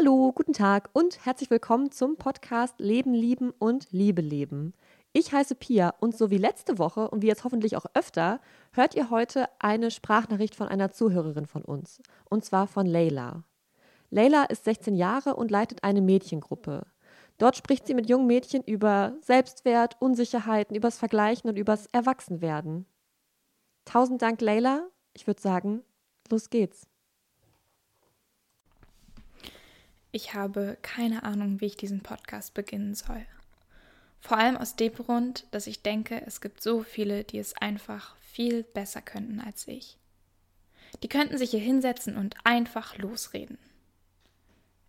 Hallo, guten Tag und herzlich willkommen zum Podcast Leben, Lieben und Liebe leben. Ich heiße Pia und so wie letzte Woche und wie jetzt hoffentlich auch öfter, hört ihr heute eine Sprachnachricht von einer Zuhörerin von uns. Und zwar von Leila. Leila ist 16 Jahre und leitet eine Mädchengruppe. Dort spricht sie mit jungen Mädchen über Selbstwert, Unsicherheiten, übers Vergleichen und übers Erwachsenwerden. Tausend Dank, Leila. Ich würde sagen, los geht's. Ich habe keine Ahnung, wie ich diesen Podcast beginnen soll. Vor allem aus dem Grund, dass ich denke, es gibt so viele, die es einfach viel besser könnten als ich. Die könnten sich hier hinsetzen und einfach losreden.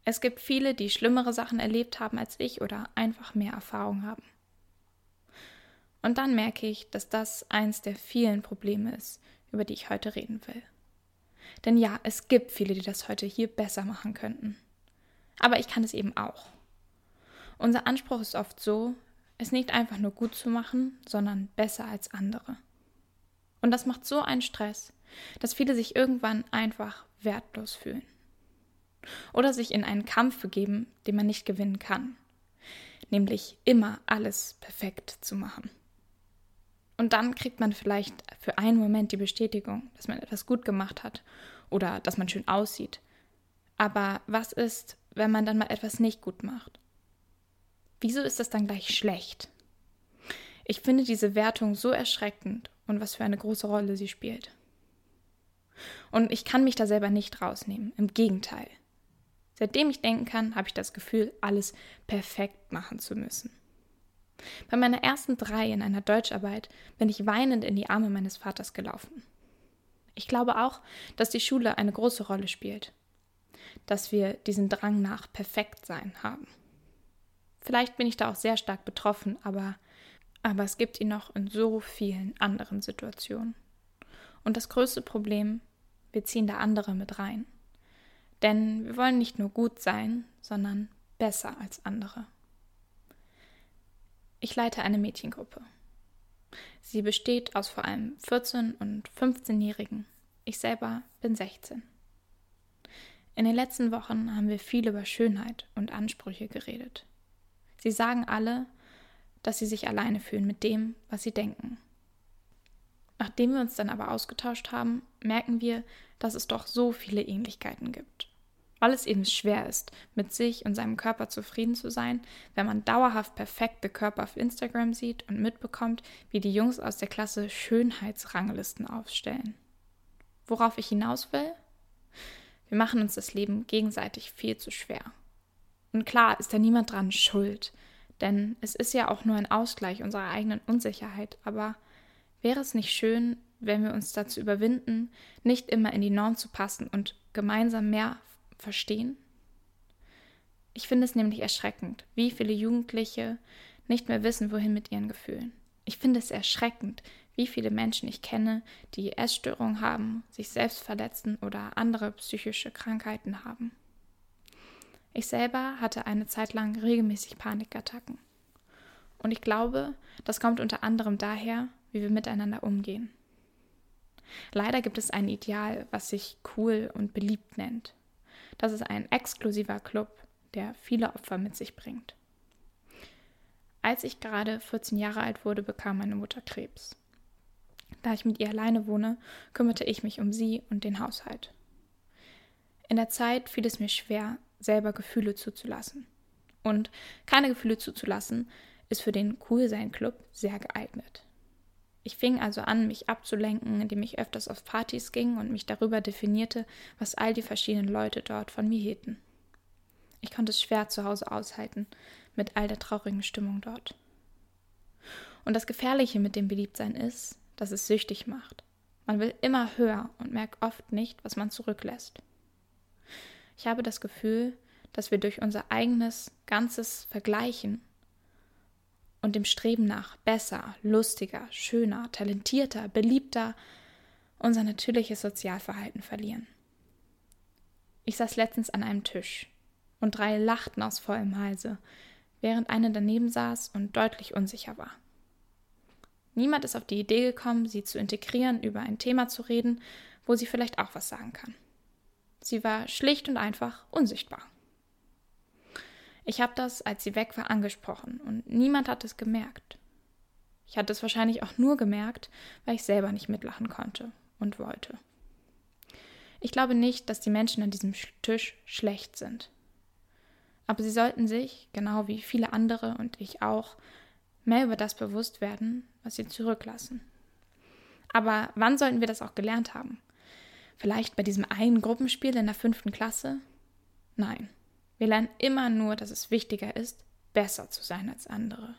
Es gibt viele, die schlimmere Sachen erlebt haben als ich oder einfach mehr Erfahrung haben. Und dann merke ich, dass das eins der vielen Probleme ist, über die ich heute reden will. Denn ja, es gibt viele, die das heute hier besser machen könnten. Aber ich kann es eben auch. Unser Anspruch ist oft so, es nicht einfach nur gut zu machen, sondern besser als andere. Und das macht so einen Stress, dass viele sich irgendwann einfach wertlos fühlen. Oder sich in einen Kampf begeben, den man nicht gewinnen kann. Nämlich immer alles perfekt zu machen. Und dann kriegt man vielleicht für einen Moment die Bestätigung, dass man etwas gut gemacht hat oder dass man schön aussieht. Aber was ist, wenn man dann mal etwas nicht gut macht? Wieso ist das dann gleich schlecht? Ich finde diese Wertung so erschreckend und was für eine große Rolle sie spielt. Und ich kann mich da selber nicht rausnehmen, im Gegenteil. Seitdem ich denken kann, habe ich das Gefühl, alles perfekt machen zu müssen. Bei meiner ersten drei in einer Deutscharbeit bin ich weinend in die Arme meines Vaters gelaufen. Ich glaube auch, dass die Schule eine große Rolle spielt dass wir diesen Drang nach Perfektsein haben. Vielleicht bin ich da auch sehr stark betroffen, aber, aber es gibt ihn noch in so vielen anderen Situationen. Und das größte Problem, wir ziehen da andere mit rein. Denn wir wollen nicht nur gut sein, sondern besser als andere. Ich leite eine Mädchengruppe. Sie besteht aus vor allem 14- und 15-Jährigen. Ich selber bin 16. In den letzten Wochen haben wir viel über Schönheit und Ansprüche geredet. Sie sagen alle, dass sie sich alleine fühlen mit dem, was sie denken. Nachdem wir uns dann aber ausgetauscht haben, merken wir, dass es doch so viele Ähnlichkeiten gibt. Weil es eben schwer ist, mit sich und seinem Körper zufrieden zu sein, wenn man dauerhaft perfekte Körper auf Instagram sieht und mitbekommt, wie die Jungs aus der Klasse Schönheitsranglisten aufstellen. Worauf ich hinaus will? Wir machen uns das Leben gegenseitig viel zu schwer. Und klar ist da niemand dran schuld, denn es ist ja auch nur ein Ausgleich unserer eigenen Unsicherheit, aber wäre es nicht schön, wenn wir uns dazu überwinden, nicht immer in die Norm zu passen und gemeinsam mehr verstehen? Ich finde es nämlich erschreckend, wie viele Jugendliche nicht mehr wissen, wohin mit ihren Gefühlen. Ich finde es erschreckend, wie viele Menschen ich kenne, die Essstörungen haben, sich selbst verletzen oder andere psychische Krankheiten haben. Ich selber hatte eine Zeit lang regelmäßig Panikattacken. Und ich glaube, das kommt unter anderem daher, wie wir miteinander umgehen. Leider gibt es ein Ideal, was sich cool und beliebt nennt. Das ist ein exklusiver Club, der viele Opfer mit sich bringt. Als ich gerade 14 Jahre alt wurde, bekam meine Mutter Krebs. Da ich mit ihr alleine wohne, kümmerte ich mich um sie und den Haushalt. In der Zeit fiel es mir schwer, selber Gefühle zuzulassen. Und keine Gefühle zuzulassen ist für den Coolsein-Club sehr geeignet. Ich fing also an, mich abzulenken, indem ich öfters auf Partys ging und mich darüber definierte, was all die verschiedenen Leute dort von mir hielten. Ich konnte es schwer zu Hause aushalten, mit all der traurigen Stimmung dort. Und das Gefährliche mit dem Beliebtsein ist, dass es süchtig macht. Man will immer höher und merkt oft nicht, was man zurücklässt. Ich habe das Gefühl, dass wir durch unser eigenes ganzes Vergleichen und dem Streben nach besser, lustiger, schöner, talentierter, beliebter unser natürliches Sozialverhalten verlieren. Ich saß letztens an einem Tisch und drei lachten aus vollem Halse, während eine daneben saß und deutlich unsicher war. Niemand ist auf die Idee gekommen, sie zu integrieren, über ein Thema zu reden, wo sie vielleicht auch was sagen kann. Sie war schlicht und einfach unsichtbar. Ich habe das, als sie weg war, angesprochen und niemand hat es gemerkt. Ich hatte es wahrscheinlich auch nur gemerkt, weil ich selber nicht mitlachen konnte und wollte. Ich glaube nicht, dass die Menschen an diesem Tisch schlecht sind. Aber sie sollten sich, genau wie viele andere und ich auch, mehr über das bewusst werden, was sie zurücklassen. Aber wann sollten wir das auch gelernt haben? Vielleicht bei diesem einen Gruppenspiel in der fünften Klasse? Nein. Wir lernen immer nur, dass es wichtiger ist, besser zu sein als andere.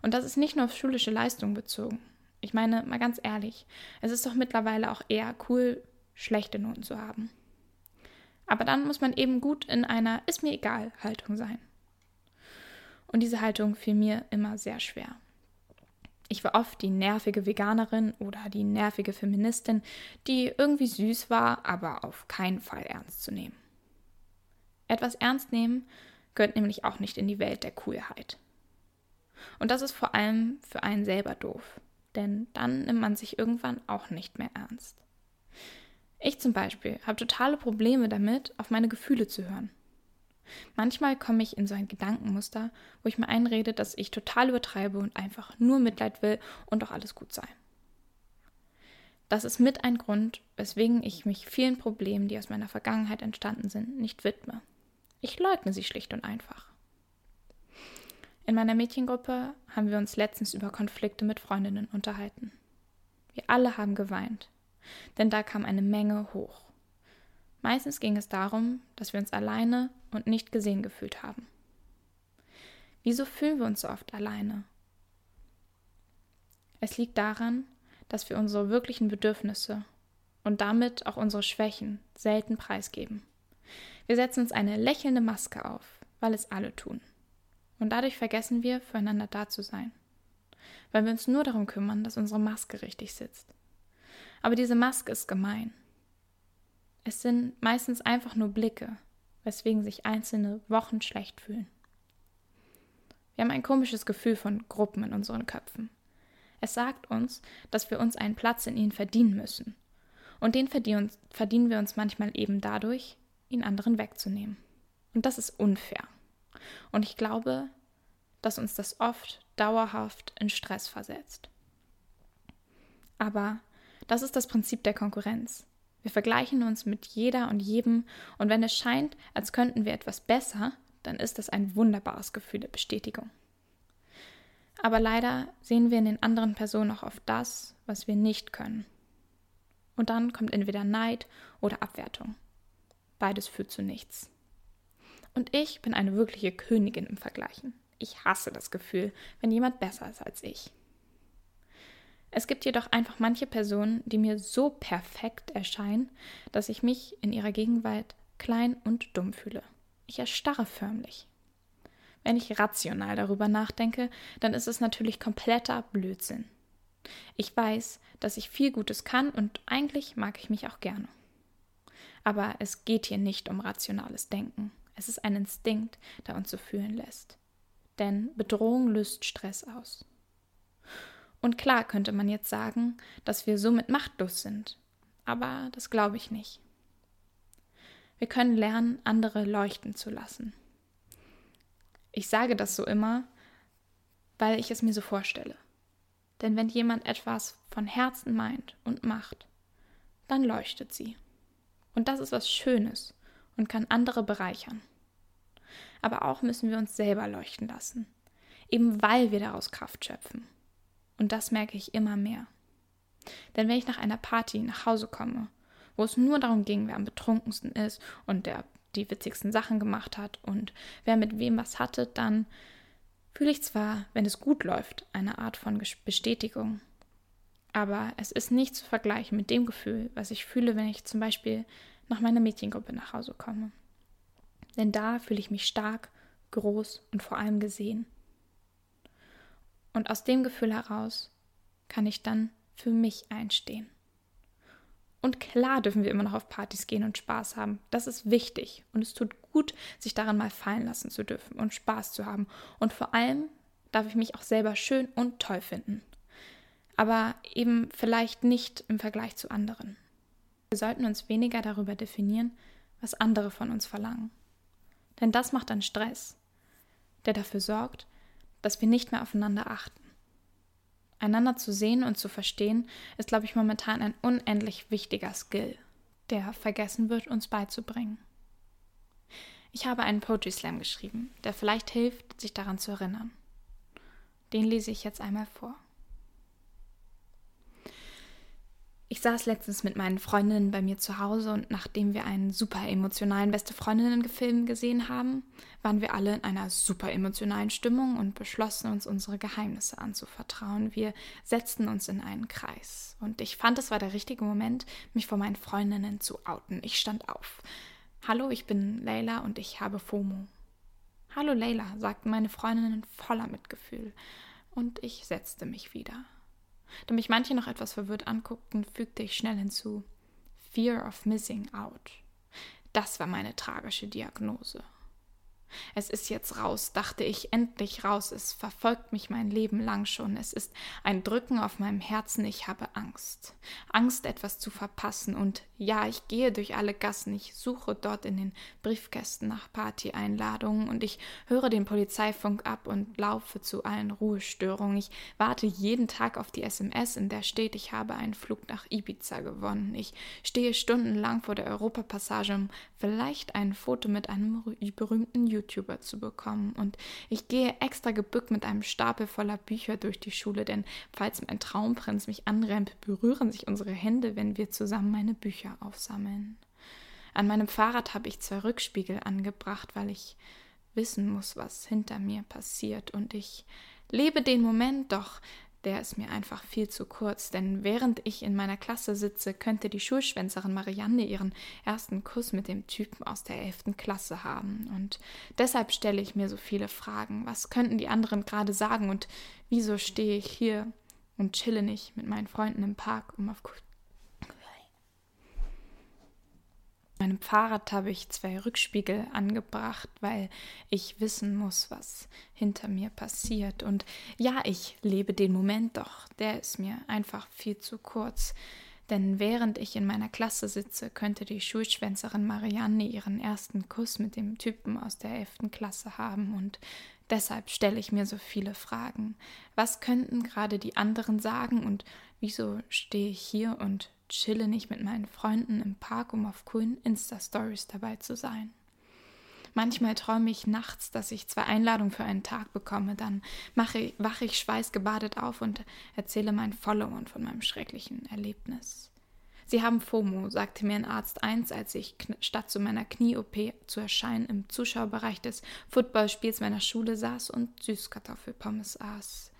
Und das ist nicht nur auf schulische Leistung bezogen. Ich meine, mal ganz ehrlich, es ist doch mittlerweile auch eher cool, schlechte Noten zu haben. Aber dann muss man eben gut in einer Ist mir egal Haltung sein. Und diese Haltung fiel mir immer sehr schwer. Ich war oft die nervige Veganerin oder die nervige Feministin, die irgendwie süß war, aber auf keinen Fall ernst zu nehmen. Etwas ernst nehmen gehört nämlich auch nicht in die Welt der Coolheit. Und das ist vor allem für einen selber doof, denn dann nimmt man sich irgendwann auch nicht mehr ernst. Ich zum Beispiel habe totale Probleme damit, auf meine Gefühle zu hören. Manchmal komme ich in so ein Gedankenmuster, wo ich mir einrede, dass ich total übertreibe und einfach nur Mitleid will und doch alles gut sei. Das ist mit ein Grund, weswegen ich mich vielen Problemen, die aus meiner Vergangenheit entstanden sind, nicht widme. Ich leugne sie schlicht und einfach. In meiner Mädchengruppe haben wir uns letztens über Konflikte mit Freundinnen unterhalten. Wir alle haben geweint, denn da kam eine Menge hoch. Meistens ging es darum, dass wir uns alleine und nicht gesehen gefühlt haben. Wieso fühlen wir uns so oft alleine? Es liegt daran, dass wir unsere wirklichen Bedürfnisse und damit auch unsere Schwächen selten preisgeben. Wir setzen uns eine lächelnde Maske auf, weil es alle tun. Und dadurch vergessen wir, füreinander da zu sein. Weil wir uns nur darum kümmern, dass unsere Maske richtig sitzt. Aber diese Maske ist gemein. Es sind meistens einfach nur Blicke, weswegen sich Einzelne Wochen schlecht fühlen. Wir haben ein komisches Gefühl von Gruppen in unseren Köpfen. Es sagt uns, dass wir uns einen Platz in ihnen verdienen müssen. Und den verdienen wir uns manchmal eben dadurch, ihn anderen wegzunehmen. Und das ist unfair. Und ich glaube, dass uns das oft dauerhaft in Stress versetzt. Aber das ist das Prinzip der Konkurrenz. Wir vergleichen uns mit jeder und jedem, und wenn es scheint, als könnten wir etwas besser, dann ist das ein wunderbares Gefühl der Bestätigung. Aber leider sehen wir in den anderen Personen auch auf das, was wir nicht können. Und dann kommt entweder Neid oder Abwertung. Beides führt zu nichts. Und ich bin eine wirkliche Königin im Vergleichen. Ich hasse das Gefühl, wenn jemand besser ist als ich. Es gibt jedoch einfach manche Personen, die mir so perfekt erscheinen, dass ich mich in ihrer Gegenwart klein und dumm fühle. Ich erstarre förmlich. Wenn ich rational darüber nachdenke, dann ist es natürlich kompletter Blödsinn. Ich weiß, dass ich viel Gutes kann und eigentlich mag ich mich auch gerne. Aber es geht hier nicht um rationales Denken. Es ist ein Instinkt, der uns so fühlen lässt. Denn Bedrohung löst Stress aus. Und klar könnte man jetzt sagen, dass wir somit machtlos sind. Aber das glaube ich nicht. Wir können lernen, andere leuchten zu lassen. Ich sage das so immer, weil ich es mir so vorstelle. Denn wenn jemand etwas von Herzen meint und macht, dann leuchtet sie. Und das ist was Schönes und kann andere bereichern. Aber auch müssen wir uns selber leuchten lassen, eben weil wir daraus Kraft schöpfen. Und das merke ich immer mehr. Denn wenn ich nach einer Party nach Hause komme, wo es nur darum ging, wer am betrunkensten ist und der die witzigsten Sachen gemacht hat und wer mit wem was hatte, dann fühle ich zwar, wenn es gut läuft, eine Art von Bestätigung. Aber es ist nicht zu vergleichen mit dem Gefühl, was ich fühle, wenn ich zum Beispiel nach meiner Mädchengruppe nach Hause komme. Denn da fühle ich mich stark, groß und vor allem gesehen. Und aus dem Gefühl heraus kann ich dann für mich einstehen. Und klar dürfen wir immer noch auf Partys gehen und Spaß haben. Das ist wichtig. Und es tut gut, sich daran mal fallen lassen zu dürfen und Spaß zu haben. Und vor allem darf ich mich auch selber schön und toll finden. Aber eben vielleicht nicht im Vergleich zu anderen. Wir sollten uns weniger darüber definieren, was andere von uns verlangen. Denn das macht einen Stress, der dafür sorgt, dass wir nicht mehr aufeinander achten. Einander zu sehen und zu verstehen, ist, glaube ich, momentan ein unendlich wichtiger Skill, der vergessen wird, uns beizubringen. Ich habe einen Poetry Slam geschrieben, der vielleicht hilft, sich daran zu erinnern. Den lese ich jetzt einmal vor. Ich saß letztens mit meinen Freundinnen bei mir zu Hause und nachdem wir einen super emotionalen Beste Freundinnen-Film gesehen haben, waren wir alle in einer super emotionalen Stimmung und beschlossen uns unsere Geheimnisse anzuvertrauen. Wir setzten uns in einen Kreis und ich fand, es war der richtige Moment, mich vor meinen Freundinnen zu outen. Ich stand auf. Hallo, ich bin Leila und ich habe FOMO. Hallo Leila, sagten meine Freundinnen voller Mitgefühl und ich setzte mich wieder. Da mich manche noch etwas verwirrt anguckten, fügte ich schnell hinzu Fear of Missing Out. Das war meine tragische Diagnose. Es ist jetzt raus, dachte ich, endlich raus. Es verfolgt mich mein Leben lang schon. Es ist ein Drücken auf meinem Herzen. Ich habe Angst. Angst, etwas zu verpassen. Und ja, ich gehe durch alle Gassen. Ich suche dort in den Briefkästen nach Party-Einladungen und ich höre den Polizeifunk ab und laufe zu allen Ruhestörungen. Ich warte jeden Tag auf die SMS, in der steht, ich habe einen Flug nach Ibiza gewonnen. Ich stehe stundenlang vor der Europapassage, um vielleicht ein Foto mit einem berühmten YouTuber zu bekommen. Und ich gehe extra gebückt mit einem Stapel voller Bücher durch die Schule, denn falls mein Traumprinz mich anrennt, berühren sich unsere Hände, wenn wir zusammen meine Bücher aufsammeln. An meinem Fahrrad habe ich zwei Rückspiegel angebracht, weil ich wissen muss, was hinter mir passiert. Und ich lebe den Moment, doch der ist mir einfach viel zu kurz, denn während ich in meiner Klasse sitze, könnte die Schulschwänzerin Marianne ihren ersten Kuss mit dem Typen aus der elften Klasse haben. Und deshalb stelle ich mir so viele Fragen. Was könnten die anderen gerade sagen und wieso stehe ich hier und chille nicht mit meinen Freunden im Park, um auf meinem Fahrrad habe ich zwei Rückspiegel angebracht, weil ich wissen muss, was hinter mir passiert. Und ja, ich lebe den Moment, doch der ist mir einfach viel zu kurz. Denn während ich in meiner Klasse sitze, könnte die Schulschwänzerin Marianne ihren ersten Kuss mit dem Typen aus der elften Klasse haben. Und deshalb stelle ich mir so viele Fragen. Was könnten gerade die anderen sagen und wieso stehe ich hier und chille nicht mit meinen Freunden im Park, um auf coolen Insta-Stories dabei zu sein. Manchmal träume ich nachts, dass ich zwei Einladungen für einen Tag bekomme. Dann mache, wache ich schweißgebadet auf und erzähle meinen Followern von meinem schrecklichen Erlebnis. Sie haben FOMO, sagte mir ein Arzt eins, als ich statt zu meiner Knie-OP zu erscheinen im Zuschauerbereich des Footballspiels meiner Schule saß und Süßkartoffelpommes aß.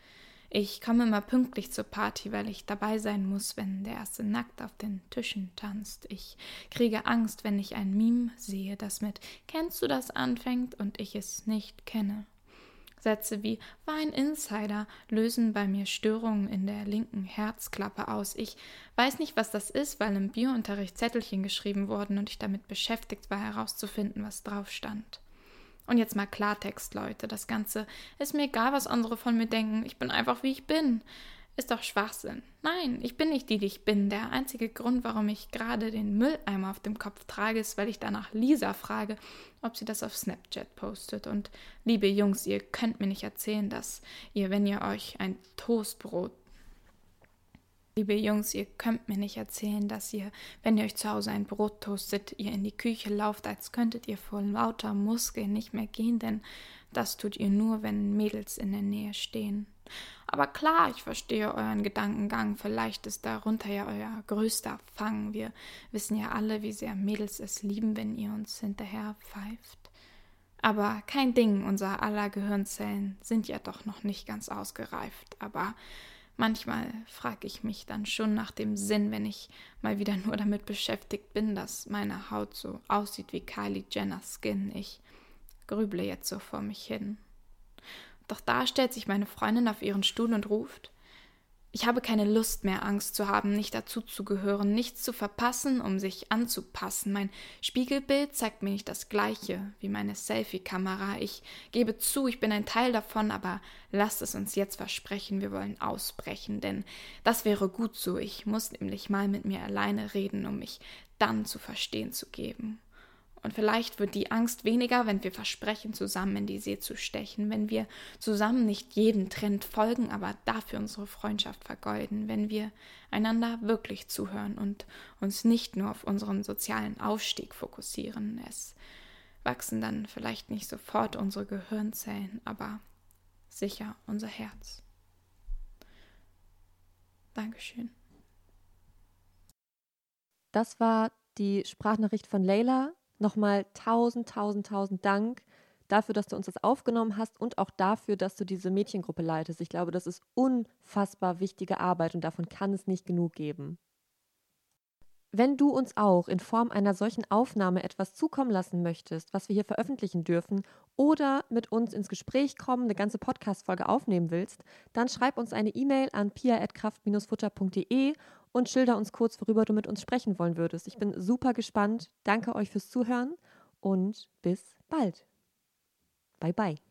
Ich komme immer pünktlich zur Party, weil ich dabei sein muss, wenn der erste nackt auf den Tischen tanzt. Ich kriege Angst, wenn ich ein Meme sehe, das mit Kennst du das anfängt und ich es nicht kenne. Sätze wie war ein Insider lösen bei mir Störungen in der linken Herzklappe aus. Ich weiß nicht, was das ist, weil im Biounterricht Zettelchen geschrieben wurden und ich damit beschäftigt war, herauszufinden, was drauf stand. Und jetzt mal Klartext, Leute. Das Ganze ist mir egal, was andere von mir denken. Ich bin einfach, wie ich bin. Ist doch Schwachsinn. Nein, ich bin nicht die, die ich bin. Der einzige Grund, warum ich gerade den Mülleimer auf dem Kopf trage, ist, weil ich danach Lisa frage, ob sie das auf Snapchat postet. Und liebe Jungs, ihr könnt mir nicht erzählen, dass ihr, wenn ihr euch ein Toastbrot Liebe Jungs, ihr könnt mir nicht erzählen, dass ihr, wenn ihr euch zu Hause ein Brot toastet, ihr in die Küche lauft, als könntet ihr vor lauter Muskeln nicht mehr gehen, denn das tut ihr nur, wenn Mädels in der Nähe stehen. Aber klar, ich verstehe euren Gedankengang. Vielleicht ist darunter ja euer größter Fang. Wir wissen ja alle, wie sehr Mädels es lieben, wenn ihr uns hinterher pfeift. Aber kein Ding, unser aller Gehirnzellen sind ja doch noch nicht ganz ausgereift. Aber Manchmal frage ich mich dann schon nach dem Sinn, wenn ich mal wieder nur damit beschäftigt bin, dass meine Haut so aussieht wie Kylie Jenner's Skin. Ich grüble jetzt so vor mich hin. Doch da stellt sich meine Freundin auf ihren Stuhl und ruft ich habe keine Lust mehr, Angst zu haben, nicht dazuzugehören, nichts zu verpassen, um sich anzupassen. Mein Spiegelbild zeigt mir nicht das Gleiche wie meine Selfie-Kamera. Ich gebe zu, ich bin ein Teil davon, aber lasst es uns jetzt versprechen, wir wollen ausbrechen, denn das wäre gut so. Ich muss nämlich mal mit mir alleine reden, um mich dann zu verstehen zu geben. Und vielleicht wird die Angst weniger, wenn wir versprechen, zusammen in die See zu stechen, wenn wir zusammen nicht jeden Trend folgen, aber dafür unsere Freundschaft vergeuden, wenn wir einander wirklich zuhören und uns nicht nur auf unseren sozialen Aufstieg fokussieren. Es wachsen dann vielleicht nicht sofort unsere Gehirnzellen, aber sicher unser Herz. Dankeschön. Das war die Sprachnachricht von Leila Nochmal tausend, tausend, tausend Dank dafür, dass du uns das aufgenommen hast und auch dafür, dass du diese Mädchengruppe leitest. Ich glaube, das ist unfassbar wichtige Arbeit und davon kann es nicht genug geben. Wenn du uns auch in Form einer solchen Aufnahme etwas zukommen lassen möchtest, was wir hier veröffentlichen dürfen, oder mit uns ins Gespräch kommen, eine ganze Podcast-Folge aufnehmen willst, dann schreib uns eine E-Mail an pia.kraft-futter.de und schilder uns kurz, worüber du mit uns sprechen wollen würdest. Ich bin super gespannt. Danke euch fürs Zuhören und bis bald. Bye bye.